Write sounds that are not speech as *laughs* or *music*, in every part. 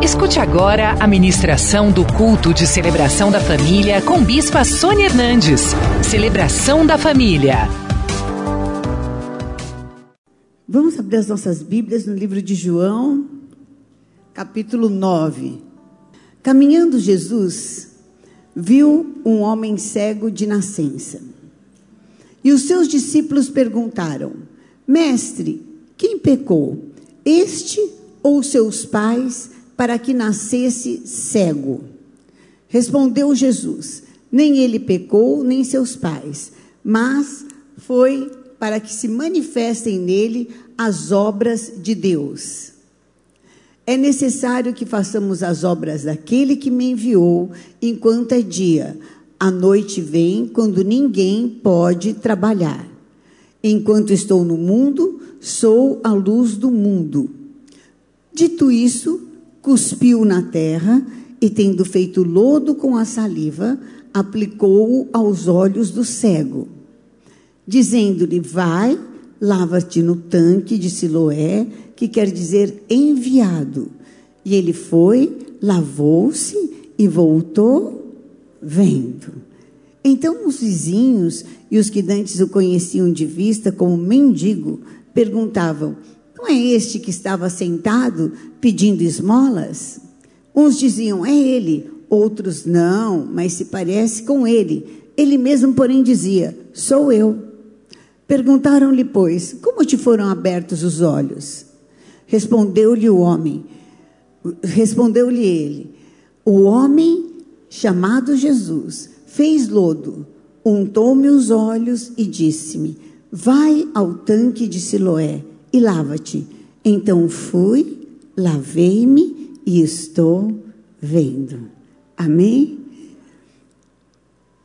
Escute agora a ministração do culto de celebração da família com Bispa Sônia Hernandes. Celebração da família. Vamos abrir as nossas Bíblias no livro de João, capítulo 9. Caminhando Jesus, viu um homem cego de nascença. E os seus discípulos perguntaram: Mestre, quem pecou, este ou seus pais, para que nascesse cego? Respondeu Jesus: Nem ele pecou, nem seus pais, mas foi para que se manifestem nele as obras de Deus. É necessário que façamos as obras daquele que me enviou enquanto é dia. A noite vem quando ninguém pode trabalhar. Enquanto estou no mundo, sou a luz do mundo. Dito isso, cuspiu na terra e, tendo feito lodo com a saliva, aplicou-o aos olhos do cego, dizendo-lhe: Vai, lava-te no tanque de Siloé, que quer dizer enviado. E ele foi, lavou-se e voltou vendo. Então os vizinhos e os que dantes o conheciam de vista como mendigo perguntavam: Não é este que estava sentado pedindo esmolas? Uns diziam: É ele. Outros: Não, mas se parece com ele. Ele mesmo, porém, dizia: Sou eu. Perguntaram-lhe, pois, como te foram abertos os olhos? Respondeu-lhe o homem, respondeu-lhe ele: O homem chamado Jesus fez lodo, untou-me os olhos e disse-me: Vai ao tanque de Siloé e lava-te. Então fui, lavei-me e estou vendo. Amém?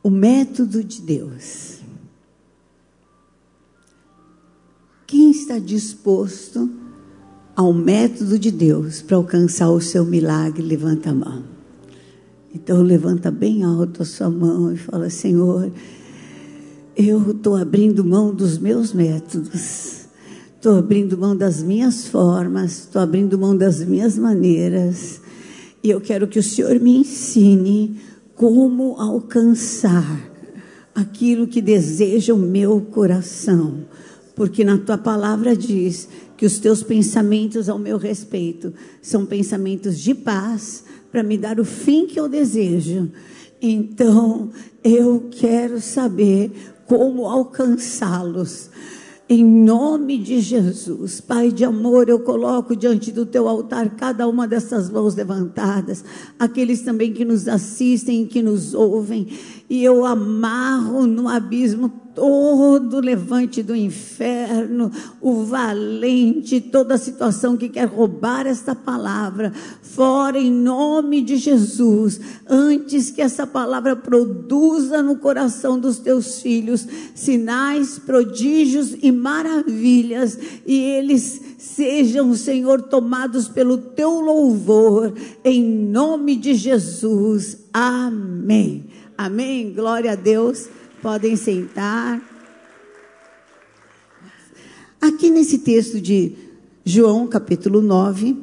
O método de Deus. Quem está disposto ao método de Deus para alcançar o seu milagre, levanta a mão. Então levanta bem alto a sua mão e fala: Senhor, eu estou abrindo mão dos meus métodos, estou abrindo mão das minhas formas, estou abrindo mão das minhas maneiras, e eu quero que o Senhor me ensine como alcançar aquilo que deseja o meu coração, porque na tua palavra diz que os teus pensamentos ao meu respeito são pensamentos de paz para me dar o fim que eu desejo. Então, eu quero saber como alcançá-los. Em nome de Jesus, Pai de amor, eu coloco diante do teu altar cada uma dessas mãos levantadas, aqueles também que nos assistem, que nos ouvem, e eu amarro no abismo todo levante do inferno, o valente, toda situação que quer roubar esta palavra, fora em nome de Jesus, antes que essa palavra produza no coração dos teus filhos sinais, prodígios e maravilhas, e eles sejam, Senhor, tomados pelo teu louvor, em nome de Jesus. Amém. Amém. Glória a Deus. Podem sentar. Aqui nesse texto de João, capítulo 9,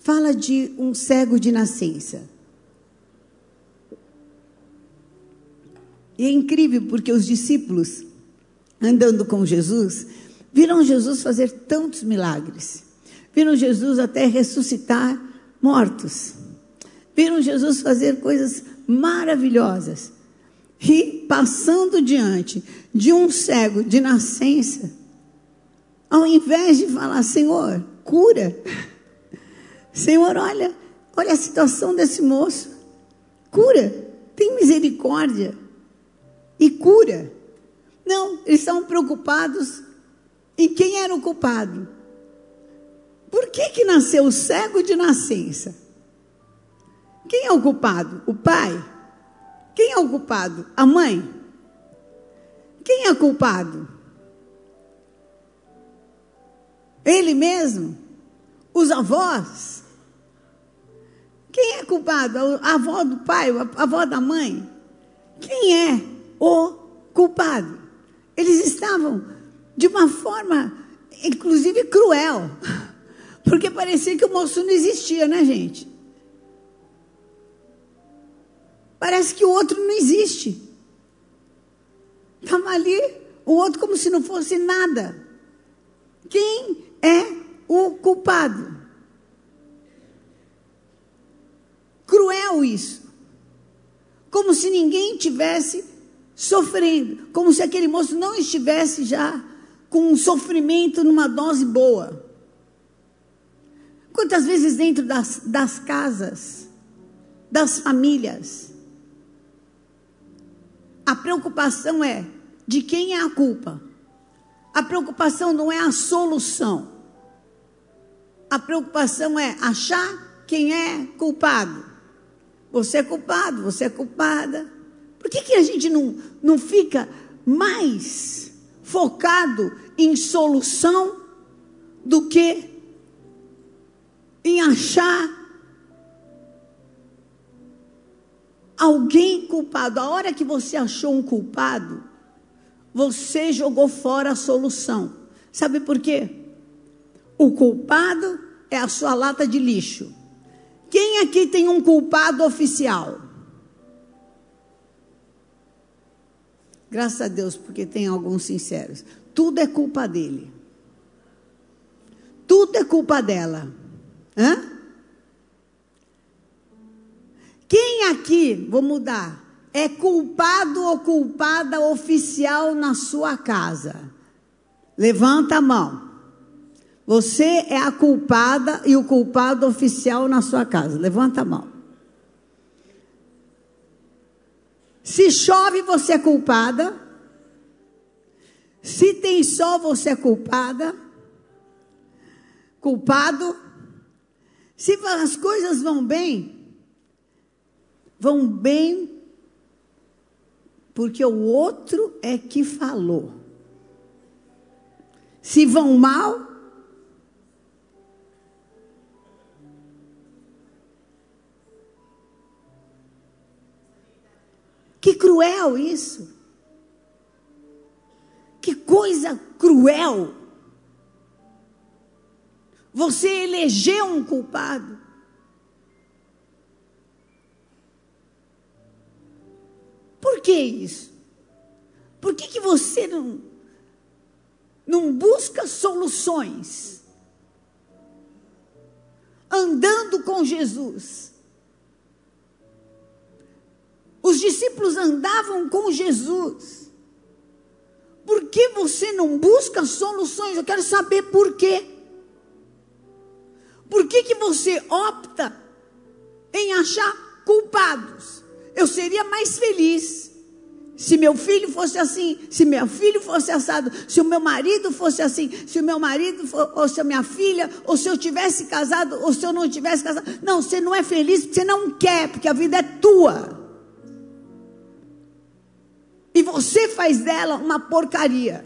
fala de um cego de nascença. E é incrível porque os discípulos, andando com Jesus, viram Jesus fazer tantos milagres. Viram Jesus até ressuscitar mortos. Viram Jesus fazer coisas maravilhosas. E passando diante de um cego de nascença, ao invés de falar, Senhor, cura. Senhor, olha, olha a situação desse moço. Cura, tem misericórdia e cura. Não, eles estão preocupados em quem era o culpado. Por que que nasceu cego de nascença? Quem é o culpado? O pai? Quem é o culpado? A mãe? Quem é culpado? Ele mesmo? Os avós? Quem é culpado? A avó do pai? A avó da mãe? Quem é o culpado? Eles estavam de uma forma, inclusive, cruel. *laughs* Porque parecia que o moço não existia, né, gente? Parece que o outro não existe. Estava ali, o outro como se não fosse nada. Quem é o culpado? Cruel isso. Como se ninguém tivesse sofrendo, como se aquele moço não estivesse já com um sofrimento numa dose boa. Quantas vezes dentro das, das casas, das famílias, a preocupação é de quem é a culpa. A preocupação não é a solução. A preocupação é achar quem é culpado. Você é culpado, você é culpada. Por que, que a gente não, não fica mais focado em solução do que em achar alguém culpado. A hora que você achou um culpado, você jogou fora a solução. Sabe por quê? O culpado é a sua lata de lixo. Quem aqui tem um culpado oficial? Graças a Deus, porque tem alguns sinceros. Tudo é culpa dele. Tudo é culpa dela. Hã? Aqui, vou mudar, é culpado ou culpada oficial na sua casa? Levanta a mão. Você é a culpada e o culpado oficial na sua casa. Levanta a mão. Se chove, você é culpada. Se tem sol, você é culpada. Culpado. Se as coisas vão bem, vão bem porque o outro é que falou. Se vão mal, que cruel isso. Que coisa cruel. Você elegeu um culpado. Por que isso? Por que, que você não, não busca soluções? Andando com Jesus. Os discípulos andavam com Jesus. Por que você não busca soluções? Eu quero saber por quê. Por que, que você opta em achar culpados? Eu seria mais feliz se meu filho fosse assim, se meu filho fosse assado, se o meu marido fosse assim, se o meu marido for, ou se a minha filha, ou se eu tivesse casado, ou se eu não tivesse casado. Não, você não é feliz porque você não quer, porque a vida é tua. E você faz dela uma porcaria.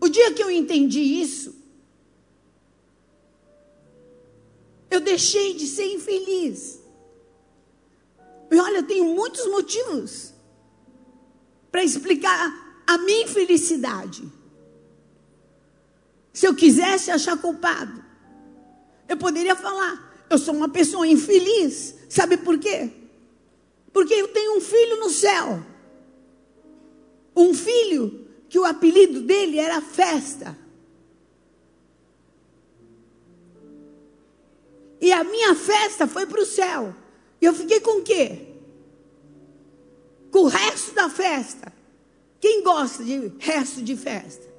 O dia que eu entendi isso, eu deixei de ser infeliz. E olha, eu tenho muitos motivos para explicar a minha infelicidade. Se eu quisesse achar culpado, eu poderia falar: eu sou uma pessoa infeliz. Sabe por quê? Porque eu tenho um filho no céu. Um filho que o apelido dele era Festa. E a minha festa foi para o céu. E eu fiquei com o quê? Com o resto da festa. Quem gosta de resto de festa?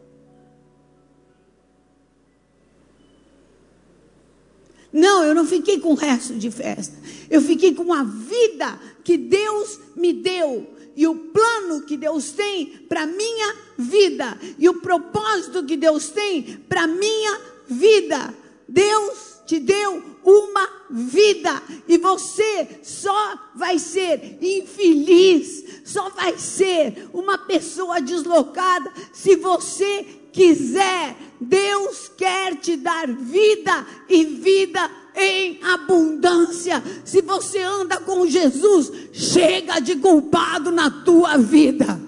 Não, eu não fiquei com o resto de festa. Eu fiquei com a vida que Deus me deu e o plano que Deus tem para minha vida e o propósito que Deus tem para minha vida. Deus te deu uma vida e você só vai ser infeliz, só vai ser uma pessoa deslocada se você quiser. Deus quer te dar vida e vida em abundância. Se você anda com Jesus, chega de culpado na tua vida.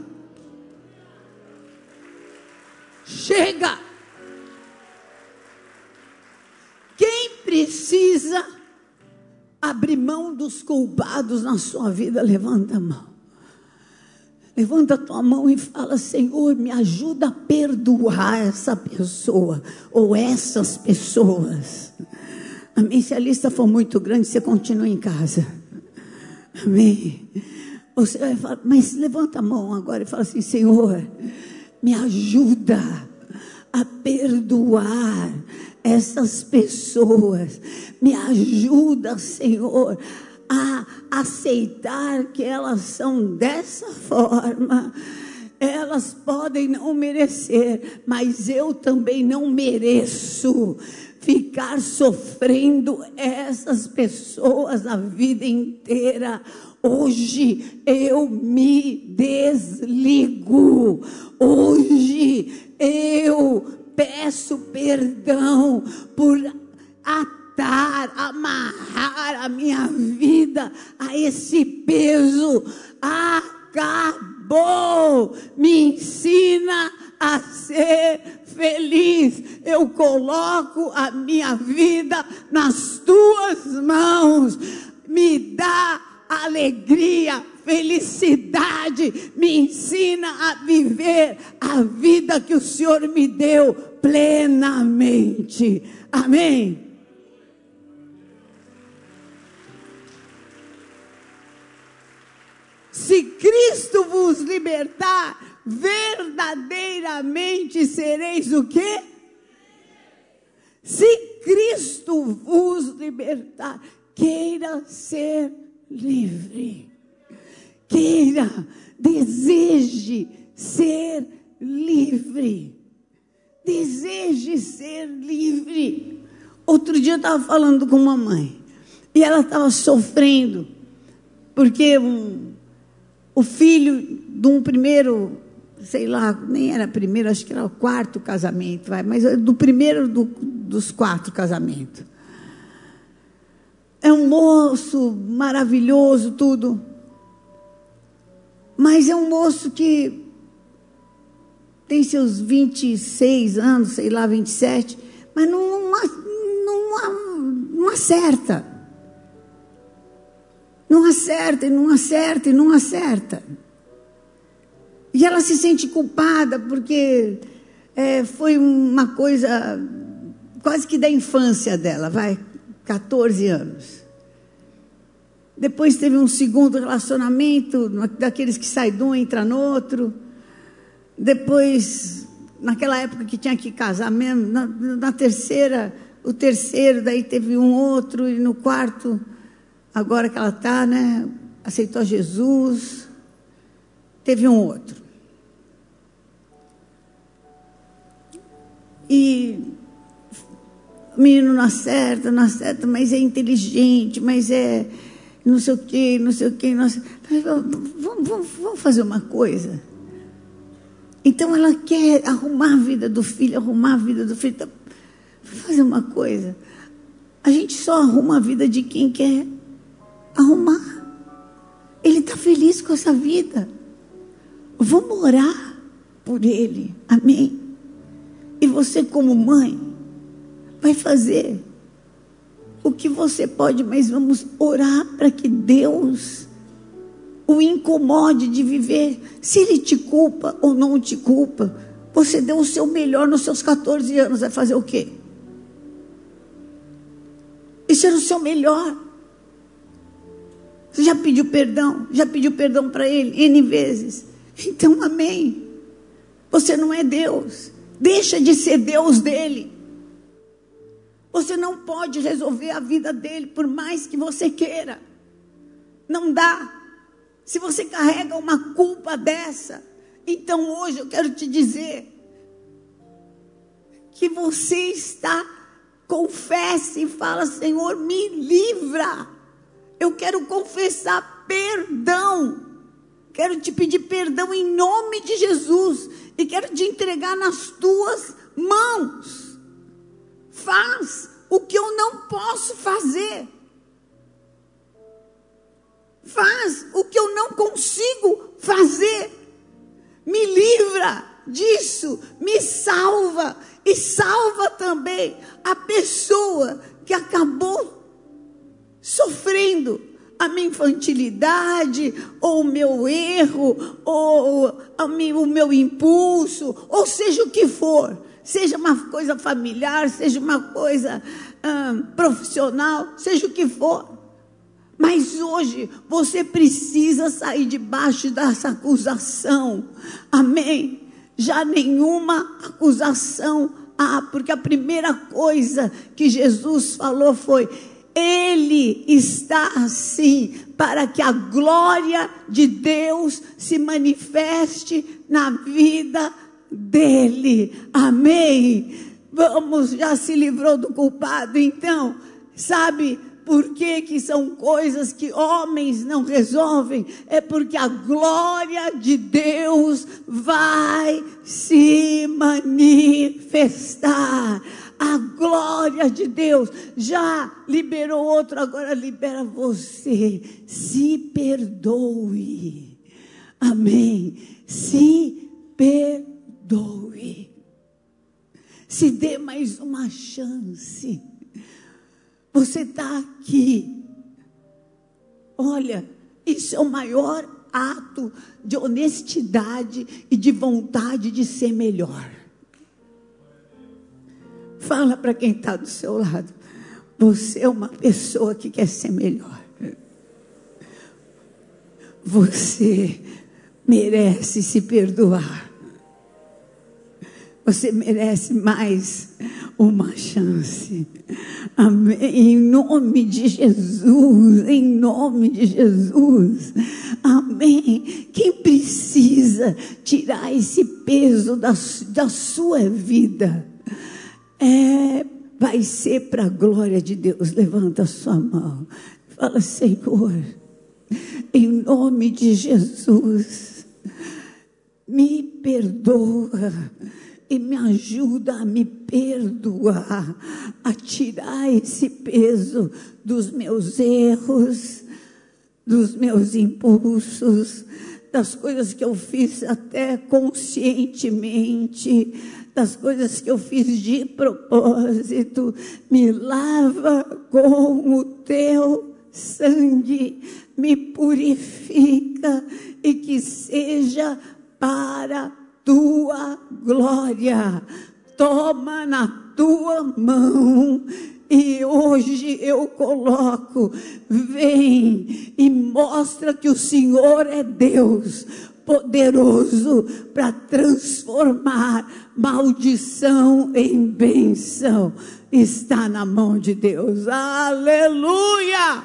Chega. Quem precisa abrir mão dos culpados na sua vida, levanta a mão. Levanta a tua mão e fala: Senhor, me ajuda a perdoar essa pessoa ou essas pessoas. Amém. Se a lista for muito grande, você continua em casa. Amém. Você vai falar, mas levanta a mão agora e fala assim: Senhor, me ajuda a perdoar essas pessoas. Me ajuda, Senhor, a aceitar que elas são dessa forma. Elas podem não merecer, mas eu também não mereço ficar sofrendo essas pessoas a vida inteira. Hoje eu me desligo. Hoje eu peço perdão por atar, amarrar a minha vida a esse peso. Acabou. Me ensina a ser feliz. Eu coloco a minha vida nas tuas mãos. Me dá alegria, felicidade, me ensina a viver a vida que o Senhor me deu plenamente. Amém. Se Cristo vos libertar, verdadeiramente sereis o quê? Se Cristo vos libertar, queira ser livre. Queira, deseje ser livre. Deseje ser livre. Outro dia eu estava falando com uma mãe e ela estava sofrendo porque um, o filho de um primeiro, sei lá, nem era primeiro, acho que era o quarto casamento, vai, mas do primeiro do, dos quatro casamentos é um moço maravilhoso, tudo. Mas é um moço que tem seus 26 anos, sei lá, 27, mas não, não, não acerta. Não acerta, e não acerta, e não acerta. E ela se sente culpada porque é, foi uma coisa quase que da infância dela, vai. 14 anos. Depois teve um segundo relacionamento, daqueles que sai de um entra no outro. Depois, naquela época que tinha que casar mesmo, na, na terceira, o terceiro, daí teve um outro, e no quarto, agora que ela está, né? Aceitou Jesus, teve um outro. E o menino não acerta, não acerta, mas é inteligente, mas é não sei o quê, não sei o quê. Sei... Vamos, vamos, vamos fazer uma coisa. Então ela quer arrumar a vida do filho, arrumar a vida do filho. Então, vamos fazer uma coisa. A gente só arruma a vida de quem quer arrumar. Ele está feliz com essa vida. Vamos orar por ele. Amém. E você, como mãe, vai fazer o que você pode, mas vamos orar para que Deus o incomode de viver. Se ele te culpa ou não te culpa, você deu o seu melhor nos seus 14 anos, vai fazer o quê? Isso era o seu melhor. Você já pediu perdão? Já pediu perdão para ele N vezes? Então, amém. Você não é Deus. Deixa de ser Deus dele. Você não pode resolver a vida dele por mais que você queira. Não dá. Se você carrega uma culpa dessa, então hoje eu quero te dizer que você está, confesse e fala: Senhor, me livra. Eu quero confessar perdão. Quero te pedir perdão em nome de Jesus e quero te entregar nas tuas mãos faz o que eu não posso fazer. Faz o que eu não consigo fazer. Me livra disso, me salva e salva também a pessoa que acabou sofrendo a minha infantilidade, ou o meu erro, ou o meu impulso, ou seja o que for, seja uma coisa familiar, seja uma coisa hum, profissional, seja o que for. Mas hoje você precisa sair debaixo dessa acusação. Amém? Já nenhuma acusação há, porque a primeira coisa que Jesus falou foi: ele está assim para que a glória de Deus se manifeste na vida dele. Amém. Vamos, já se livrou do culpado, então, sabe? Por que, que são coisas que homens não resolvem? É porque a glória de Deus vai se manifestar a glória de Deus. Já liberou outro, agora libera você. Se perdoe. Amém. Se perdoe. Se dê mais uma chance. Você está aqui. Olha, isso é o maior ato de honestidade e de vontade de ser melhor. Fala para quem está do seu lado. Você é uma pessoa que quer ser melhor. Você merece se perdoar. Você merece mais uma chance. Amém. Em nome de Jesus. Em nome de Jesus. Amém. Quem precisa tirar esse peso da, da sua vida? é, vai ser para a glória de Deus. Levanta a sua mão. Fala, Senhor, em nome de Jesus, me perdoa e me ajuda a me perdoar, a tirar esse peso dos meus erros, dos meus impulsos, das coisas que eu fiz até conscientemente das coisas que eu fiz de propósito, me lava com o teu sangue, me purifica e que seja para tua glória. Toma na tua mão e hoje eu coloco, vem e mostra que o Senhor é Deus, poderoso para transformar maldição em bênção. Está na mão de Deus. Aleluia!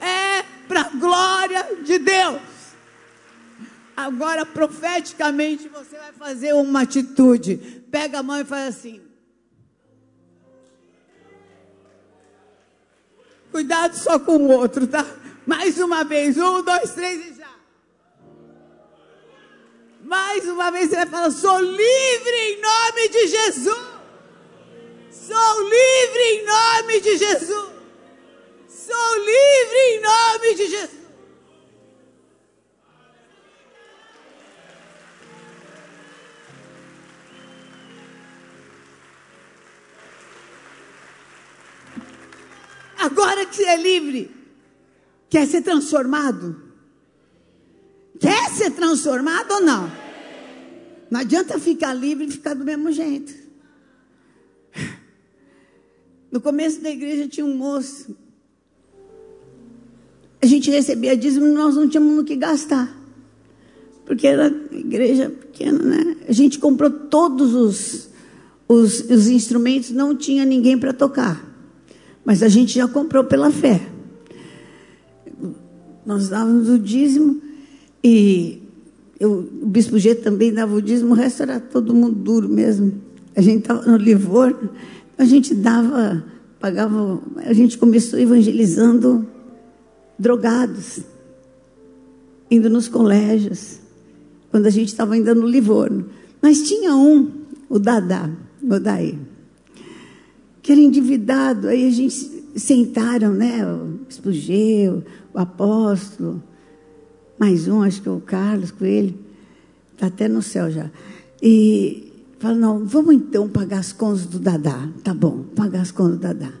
É para a glória de Deus. Agora, profeticamente, você vai fazer uma atitude. Pega a mão e faz assim. Cuidado só com o outro, tá? Mais uma vez. Um, dois, três e mais uma vez você vai falar: sou livre em nome de Jesus. Sou livre em nome de Jesus. Sou livre em nome de Jesus. Agora que você é livre, quer ser transformado? Quer ser transformado ou não? Não adianta ficar livre e ficar do mesmo jeito. No começo da igreja tinha um moço. A gente recebia dízimo e nós não tínhamos no que gastar. Porque era igreja pequena, né? A gente comprou todos os, os, os instrumentos, não tinha ninguém para tocar. Mas a gente já comprou pela fé. Nós dávamos o dízimo e eu, o bispo G também dava o dízimo, o resto era todo mundo duro mesmo. A gente estava no Livorno, a gente dava, pagava, a gente começou evangelizando drogados, indo nos colégios, quando a gente estava ainda no Livorno. Mas tinha um, o Dadá, o Daí, que era endividado, aí a gente sentaram, né, o G, o apóstolo, mais um, acho que é o Carlos com ele, está até no céu já. E fala, não, vamos então pagar as contas do Dadá. Tá bom, pagar as contas do Dadá.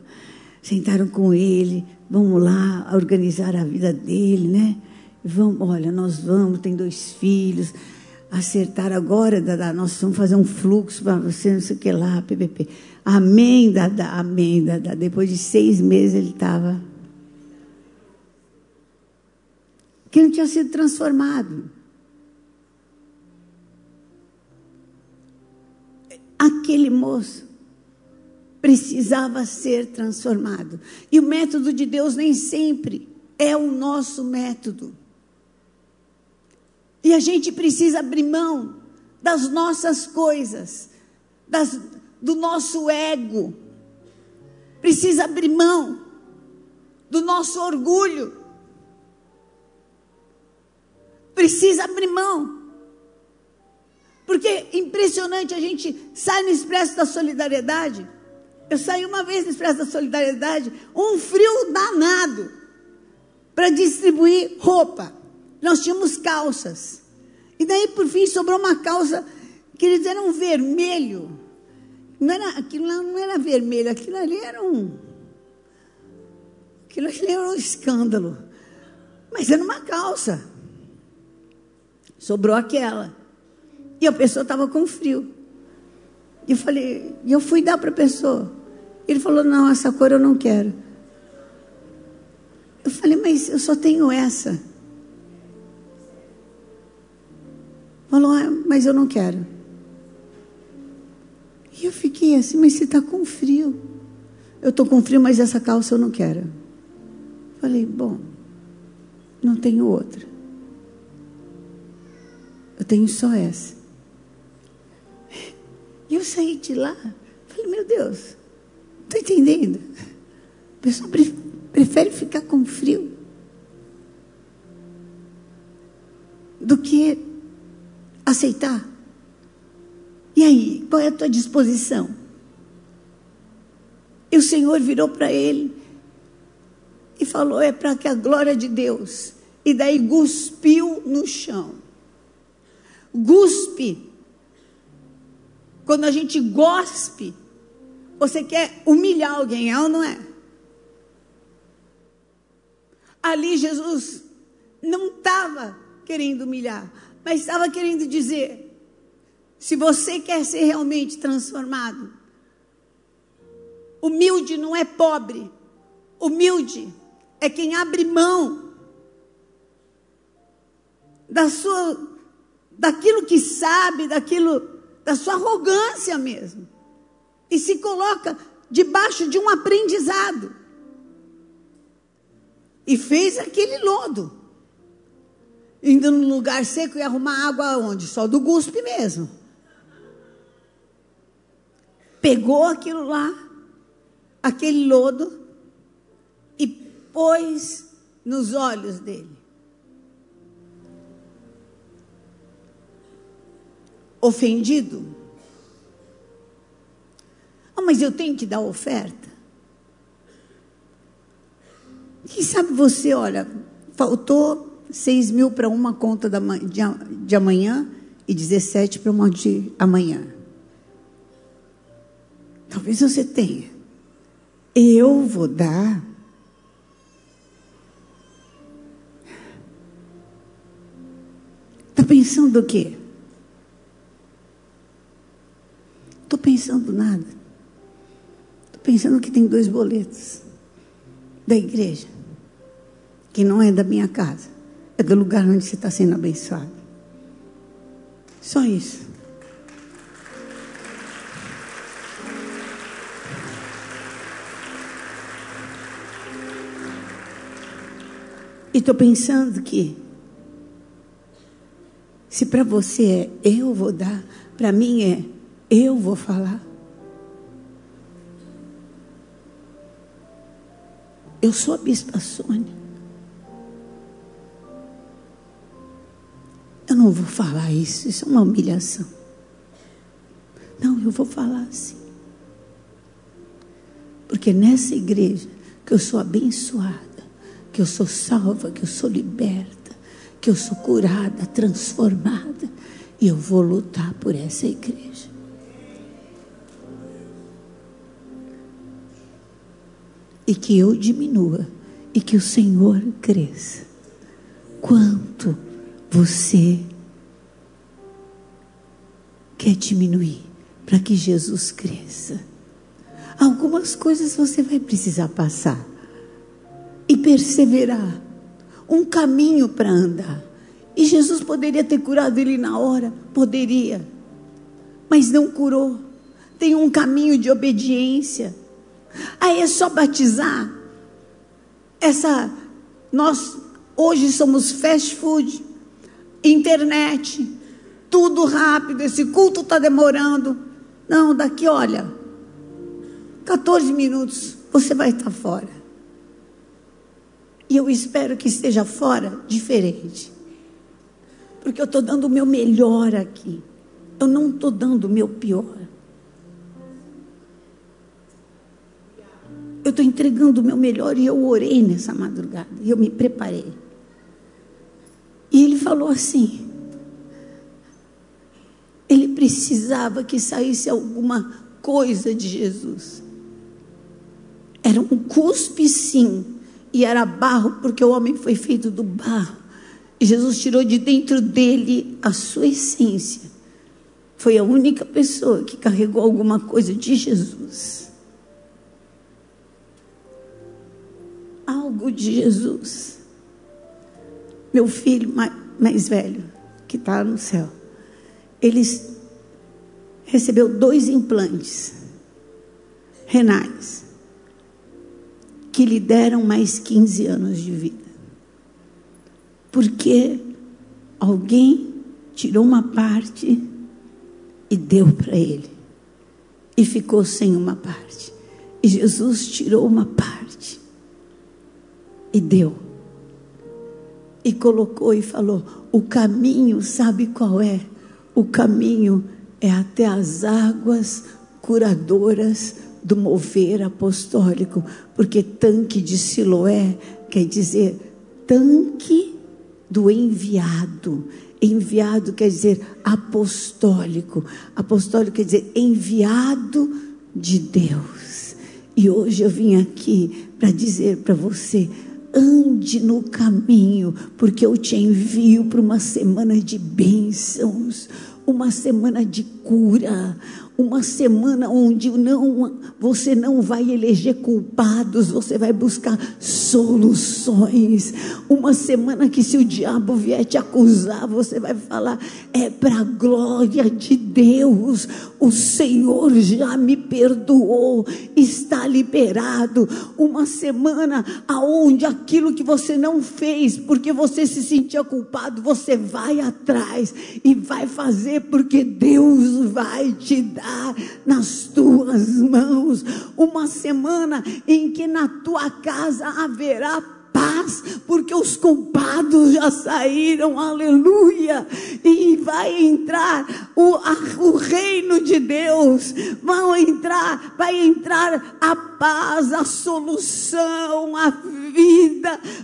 Sentaram com ele, vamos lá organizar a vida dele, né? Vamos, olha, nós vamos, tem dois filhos, acertar agora, Dada, nós vamos fazer um fluxo para você, não sei o que lá, PPP. Amém, Dada, amém, Dada. Depois de seis meses ele estava. Que não tinha sido transformado. Aquele moço precisava ser transformado. E o método de Deus nem sempre é o nosso método. E a gente precisa abrir mão das nossas coisas, das, do nosso ego. Precisa abrir mão do nosso orgulho. Precisa abrir mão. Porque impressionante, a gente sai no Expresso da Solidariedade. Eu saí uma vez no Expresso da Solidariedade, um frio danado, para distribuir roupa. Nós tínhamos calças. E daí, por fim, sobrou uma calça que eles eram vermelho. Não era, aquilo não era vermelho, aquilo ali era um. Aquilo ali era um escândalo. Mas era uma calça. Sobrou aquela. E a pessoa estava com frio. E eu falei, e eu fui dar para a pessoa. Ele falou, não, essa cor eu não quero. Eu falei, mas eu só tenho essa. Falou, ah, mas eu não quero. E eu fiquei assim, mas você está com frio. Eu estou com frio, mas essa calça eu não quero. Falei, bom, não tenho outra. Eu tenho só essa. E eu saí de lá, falei, meu Deus, estou entendendo. A pessoa prefere ficar com frio do que aceitar. E aí, qual é a tua disposição? E o Senhor virou para ele e falou: é para que a glória de Deus. E daí cuspiu no chão. Guspe quando a gente gospe, você quer humilhar alguém, é ou não é? Ali Jesus não estava querendo humilhar, mas estava querendo dizer: se você quer ser realmente transformado, humilde não é pobre, humilde é quem abre mão da sua, daquilo que sabe, daquilo da sua arrogância mesmo. E se coloca debaixo de um aprendizado. E fez aquele lodo. Indo num lugar seco e arrumar água onde? Só do guspe mesmo. Pegou aquilo lá, aquele lodo, e pôs nos olhos dele. ofendido? Ah, mas eu tenho que dar oferta. Quem sabe você, olha, faltou 6 mil para uma conta de, de amanhã e 17 para uma de amanhã. Talvez você tenha. Eu vou dar. Está pensando o quê? Estou pensando nada. Estou pensando que tem dois boletos da igreja, que não é da minha casa, é do lugar onde você está sendo abençoado. Só isso. E estou pensando que, se para você é eu vou dar, para mim é eu vou falar. Eu sou a Bispa Sônia. Eu não vou falar isso, isso é uma humilhação. Não, eu vou falar assim. Porque nessa igreja que eu sou abençoada, que eu sou salva, que eu sou liberta, que eu sou curada, transformada, e eu vou lutar por essa igreja. e que eu diminua e que o Senhor cresça. Quanto você quer diminuir para que Jesus cresça? Algumas coisas você vai precisar passar e perseverar. Um caminho para andar. E Jesus poderia ter curado ele na hora, poderia, mas não curou. Tem um caminho de obediência. Aí é só batizar. Essa nós hoje somos fast food, internet, tudo rápido, esse culto está demorando. Não, daqui, olha, 14 minutos, você vai estar fora. E eu espero que esteja fora diferente. Porque eu estou dando o meu melhor aqui. Eu não estou dando o meu pior. Eu estou entregando o meu melhor e eu orei nessa madrugada. E eu me preparei. Falou assim: ele precisava que saísse alguma coisa de Jesus. Era um cuspe, sim, e era barro, porque o homem foi feito do barro. E Jesus tirou de dentro dele a sua essência. Foi a única pessoa que carregou alguma coisa de Jesus. Algo de Jesus. Meu filho mais, velho, que está no céu, ele recebeu dois implantes renais que lhe deram mais 15 anos de vida. Porque alguém tirou uma parte e deu para ele. E ficou sem uma parte. E Jesus tirou uma parte e deu. E colocou e falou: O caminho, sabe qual é? O caminho é até as águas curadoras do mover apostólico, porque tanque de Siloé quer dizer tanque do enviado. Enviado quer dizer apostólico. Apostólico quer dizer enviado de Deus. E hoje eu vim aqui para dizer para você: ande no caminho, porque eu te envio para uma semana de bênçãos, uma semana de cura, uma semana onde não, você não vai eleger culpados, você vai buscar soluções. Uma semana que se o diabo vier te acusar, você vai falar: é para a glória de Deus. O Senhor já me perdoou, está liberado. Uma semana aonde aquilo que você não fez, porque você se sentia culpado, você vai atrás e vai fazer, porque Deus vai te dar nas tuas mãos. Uma semana em que na tua casa haverá paz, porque os culpados já saíram, aleluia, e vai entrar o, a, o reino de Deus, vão entrar, vai entrar a paz, a solução, a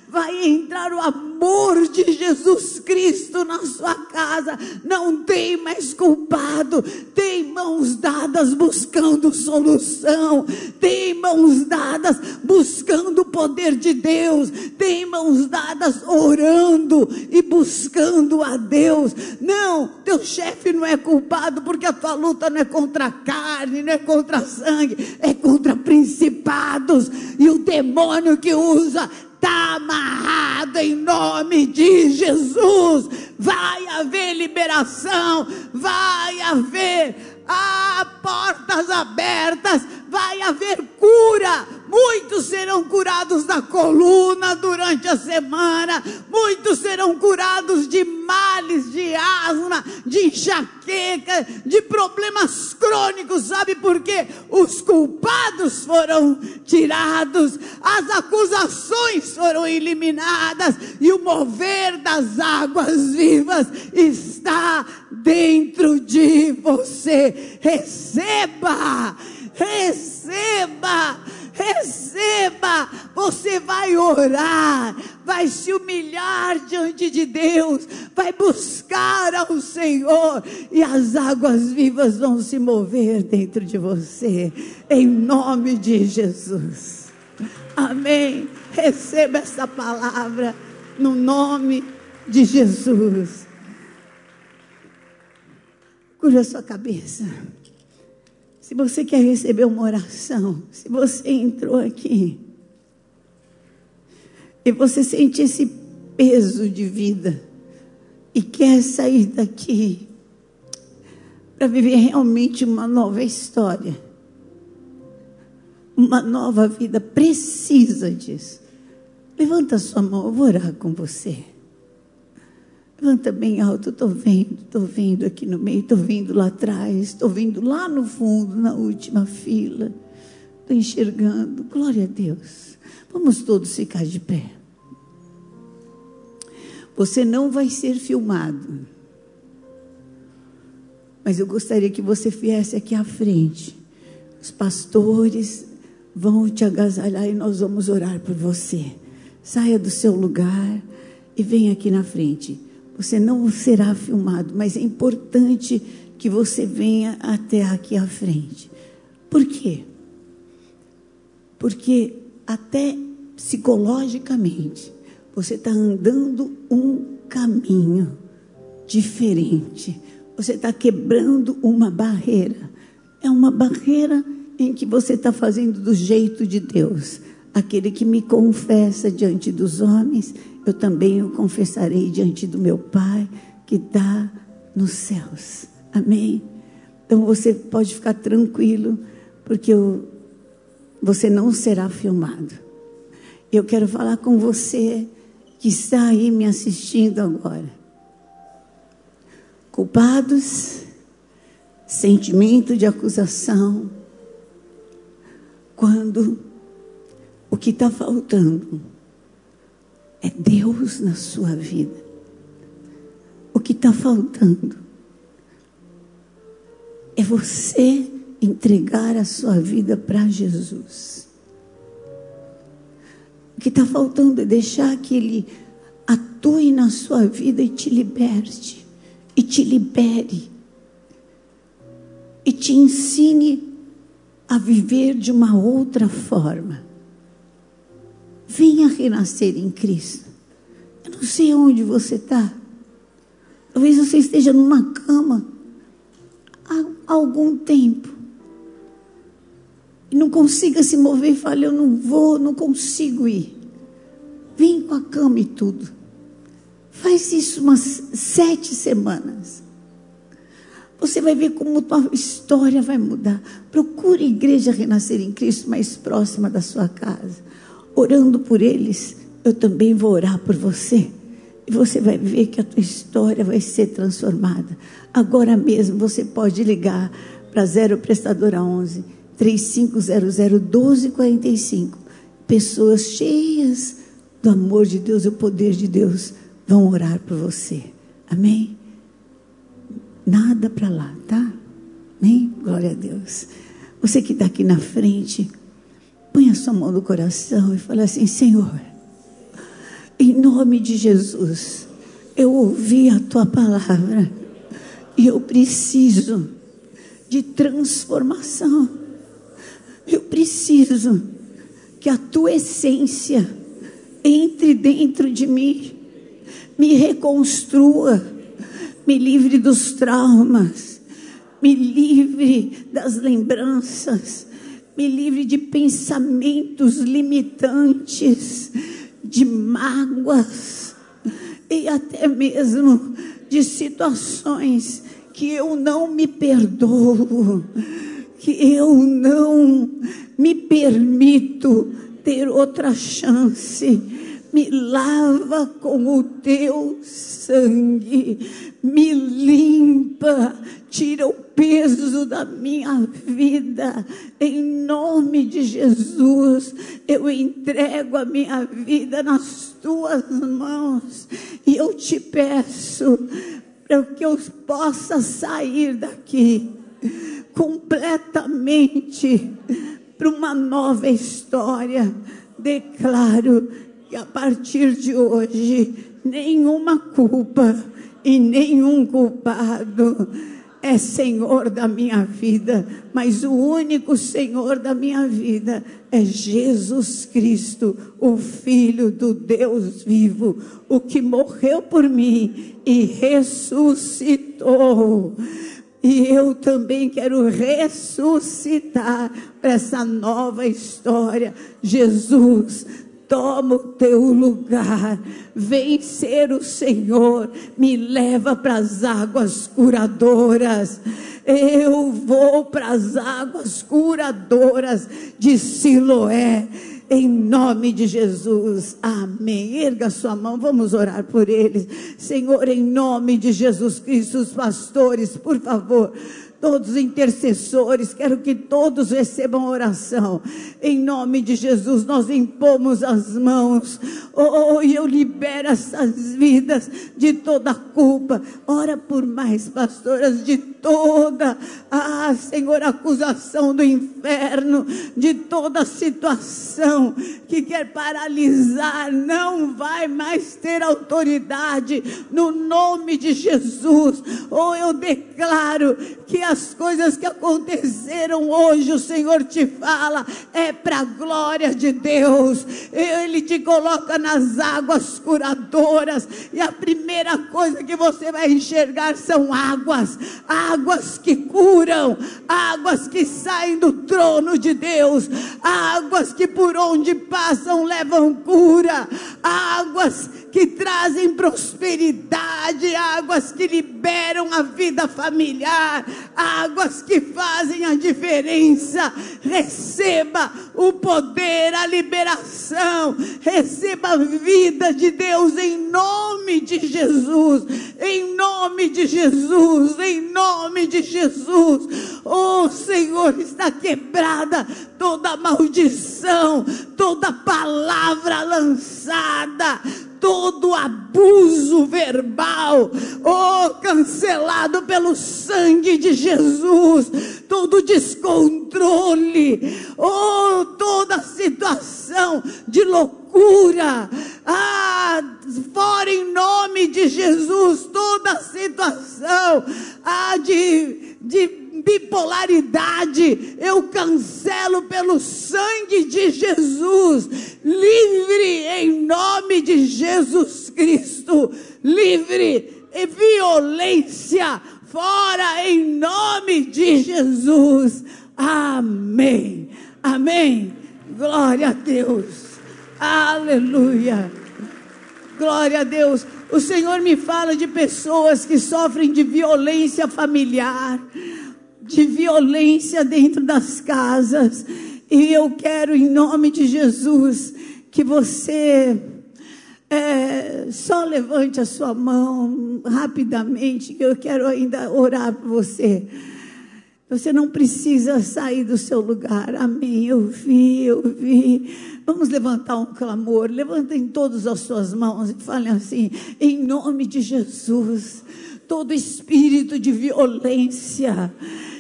vai entrar o amor de Jesus Cristo na sua casa, não tem mais culpado, tem mãos dadas buscando solução, tem mãos dadas buscando o poder de Deus, tem mãos dadas orando e buscando a Deus. Não, teu chefe não é culpado porque a tua luta não é contra a carne, não é contra sangue, é contra principados e o demônio que usa está amarrado em nome de Jesus. Vai haver liberação, vai haver ah, portas abertas, vai haver cura. Muitos serão curados da coluna durante a semana, muitos serão curados de males, de asma, de enxaqueca, de problemas crônicos. Sabe por quê? Os culpados foram tirados, as acusações foram eliminadas e o mover das águas vivas está dentro de você. Receba, receba receba. Você vai orar, vai se humilhar diante de Deus, vai buscar ao Senhor e as águas vivas vão se mover dentro de você, em nome de Jesus. Amém. Receba essa palavra no nome de Jesus. Cura sua cabeça. Se você quer receber uma oração, se você entrou aqui e você sente esse peso de vida e quer sair daqui para viver realmente uma nova história, uma nova vida, precisa disso. Levanta sua mão, eu vou orar com você. Levanta bem alto, estou vendo, estou vendo aqui no meio, estou vendo lá atrás, estou vendo lá no fundo, na última fila. Estou enxergando. Glória a Deus. Vamos todos ficar de pé. Você não vai ser filmado. Mas eu gostaria que você viesse aqui à frente. Os pastores vão te agasalhar e nós vamos orar por você. Saia do seu lugar e venha aqui na frente. Você não será filmado, mas é importante que você venha até aqui à frente. Por quê? Porque até psicologicamente você está andando um caminho diferente. Você está quebrando uma barreira. É uma barreira em que você está fazendo do jeito de Deus. Aquele que me confessa diante dos homens, eu também o confessarei diante do meu Pai que está nos céus. Amém? Então você pode ficar tranquilo, porque eu, você não será filmado. Eu quero falar com você que está aí me assistindo agora. Culpados, sentimento de acusação, quando o que está faltando é Deus na sua vida. O que está faltando é você entregar a sua vida para Jesus. O que está faltando é deixar que Ele atue na sua vida e te liberte, e te libere, e te ensine a viver de uma outra forma. Venha renascer em Cristo. Eu não sei onde você está. Talvez você esteja numa cama há algum tempo. E não consiga se mover e fale, eu não vou, não consigo ir. Vem com a cama e tudo. Faz isso umas sete semanas. Você vai ver como a tua história vai mudar. Procure a igreja renascer em Cristo mais próxima da sua casa orando por eles, eu também vou orar por você. E você vai ver que a tua história vai ser transformada. Agora mesmo você pode ligar para 0 prestadora 11 3500 1245. Pessoas cheias do amor de Deus e o poder de Deus vão orar por você. Amém? Nada para lá, tá? Amém? Glória a Deus. Você que está aqui na frente, Põe a sua mão no coração e fala assim: Senhor, em nome de Jesus, eu ouvi a tua palavra e eu preciso de transformação. Eu preciso que a tua essência entre dentro de mim, me reconstrua, me livre dos traumas, me livre das lembranças me livre de pensamentos limitantes, de mágoas e até mesmo de situações que eu não me perdoo, que eu não me permito ter outra chance. Me lava com o teu sangue, me limpa, tira o peso da minha vida, em nome de Jesus, eu entrego a minha vida nas tuas mãos e eu te peço para que eu possa sair daqui completamente para uma nova história. Declaro que a partir de hoje nenhuma culpa e nenhum culpado é Senhor da minha vida, mas o único Senhor da minha vida é Jesus Cristo, o Filho do Deus vivo, o que morreu por mim e ressuscitou. E eu também quero ressuscitar para essa nova história. Jesus, toma o teu lugar, vem ser o Senhor, me leva para as águas curadoras. Eu vou para as águas curadoras de Siloé. Em nome de Jesus, amém. Erga sua mão, vamos orar por eles. Senhor, em nome de Jesus Cristo, os pastores, por favor, todos os intercessores, quero que todos recebam oração. Em nome de Jesus, nós impomos as mãos. Oh, e eu libero essas vidas de toda culpa. Ora por mais pastoras de toda, ah, Senhor, acusação do inferno, de toda situação que quer paralisar, não vai mais ter autoridade no nome de Jesus. Oh, eu declaro que as coisas que aconteceram hoje, o Senhor te fala, é para a glória de Deus. Ele te coloca nas águas curadoras, e a primeira coisa que você vai enxergar são águas, águas que curam, águas que saem do trono de Deus, águas que por onde passam levam cura, águas que trazem prosperidade, águas que liberam a vida familiar, águas que fazem a diferença. Receba o poder, a liberação, receba a vida de Deus em nome de Jesus, em nome de Jesus, em nome de Jesus. Oh Senhor, está quebrada toda maldição, toda palavra lançada todo abuso verbal, oh, cancelado pelo sangue de Jesus, todo descontrole, oh, toda situação de loucura, ah, fora em nome de Jesus, toda situação, ah, de, de bipolaridade, eu cancelo pelo sangue de Jesus, livre em nome de Jesus Cristo, livre e violência, fora em nome de Jesus. Amém. Amém. Glória a Deus. Aleluia. Glória a Deus. O Senhor me fala de pessoas que sofrem de violência familiar de violência dentro das casas. E eu quero, em nome de Jesus, que você é, só levante a sua mão rapidamente, que eu quero ainda orar por você. Você não precisa sair do seu lugar. Amém. Eu vi, eu vi. Vamos levantar um clamor. Levantem todas as suas mãos e falem assim: em nome de Jesus, todo espírito de violência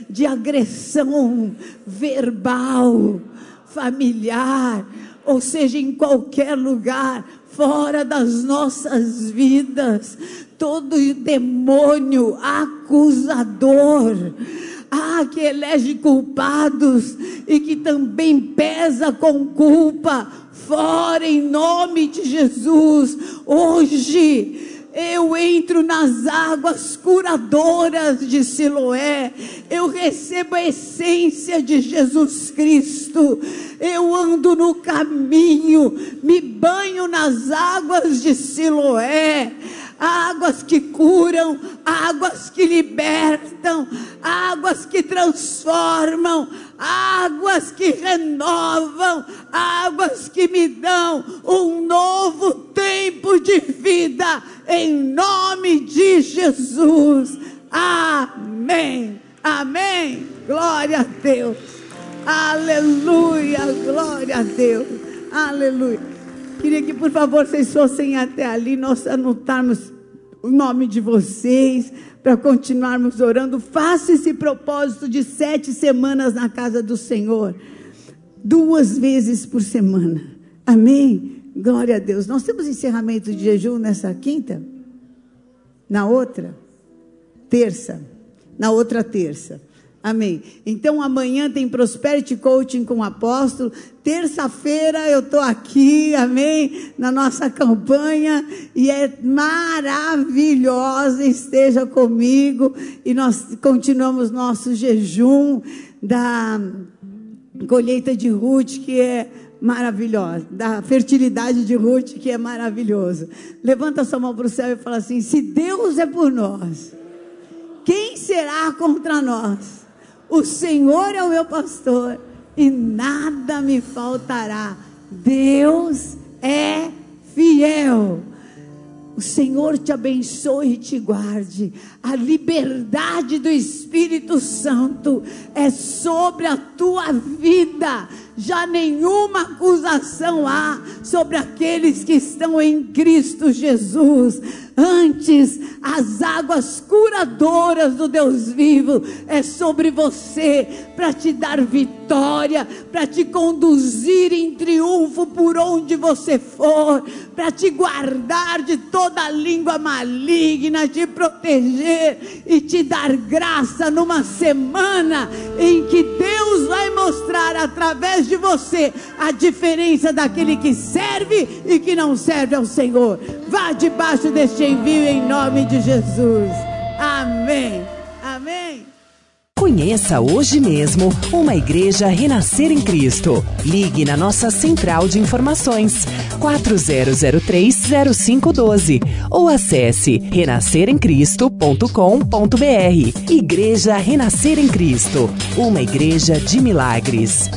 de agressão verbal, familiar, ou seja, em qualquer lugar, fora das nossas vidas, todo demônio acusador, ah, que elege culpados e que também pesa com culpa, fora em nome de Jesus, hoje eu entro nas águas curadoras de Siloé, eu recebo a essência de Jesus Cristo, eu ando no caminho, me banho nas águas de Siloé, águas que curam, águas que libertam, águas que transformam, águas que renovam, águas que me dão um novo tempo de vida, em nome de Jesus. Amém. Amém. Glória a Deus. Aleluia. Glória a Deus. Aleluia. Queria que, por favor, vocês fossem até ali, nós anotarmos o nome de vocês para continuarmos orando. Faça esse propósito de sete semanas na casa do Senhor, duas vezes por semana. Amém? Glória a Deus. Nós temos encerramento de jejum nessa quinta? Na outra? Terça. na outra terça. Amém. Então amanhã tem Prosperity Coaching com o apóstolo. Terça-feira eu estou aqui, amém, na nossa campanha e é maravilhosa. Esteja comigo e nós continuamos nosso jejum da colheita de Ruth, que é maravilhosa, da fertilidade de Ruth, que é maravilhoso. Levanta sua mão para o céu e fala assim: se Deus é por nós, quem será contra nós? O Senhor é o meu pastor e nada me faltará. Deus é fiel. O Senhor te abençoe e te guarde. A liberdade do Espírito Santo é sobre a tua vida. Já nenhuma acusação há sobre aqueles que estão em Cristo Jesus. Antes, as águas curadoras do Deus vivo é sobre você para te dar vitória, para te conduzir em triunfo por onde você for, para te guardar de toda língua maligna, te proteger e te dar graça numa semana em que Deus vai mostrar através de você a diferença daquele que serve e que não serve ao Senhor. Vá debaixo deste envio em nome de Jesus. Amém. Amém. Conheça hoje mesmo uma igreja Renascer em Cristo. Ligue na nossa central de informações 40030512 ou acesse renasceremcristo.com.br. Igreja Renascer em Cristo, uma igreja de milagres.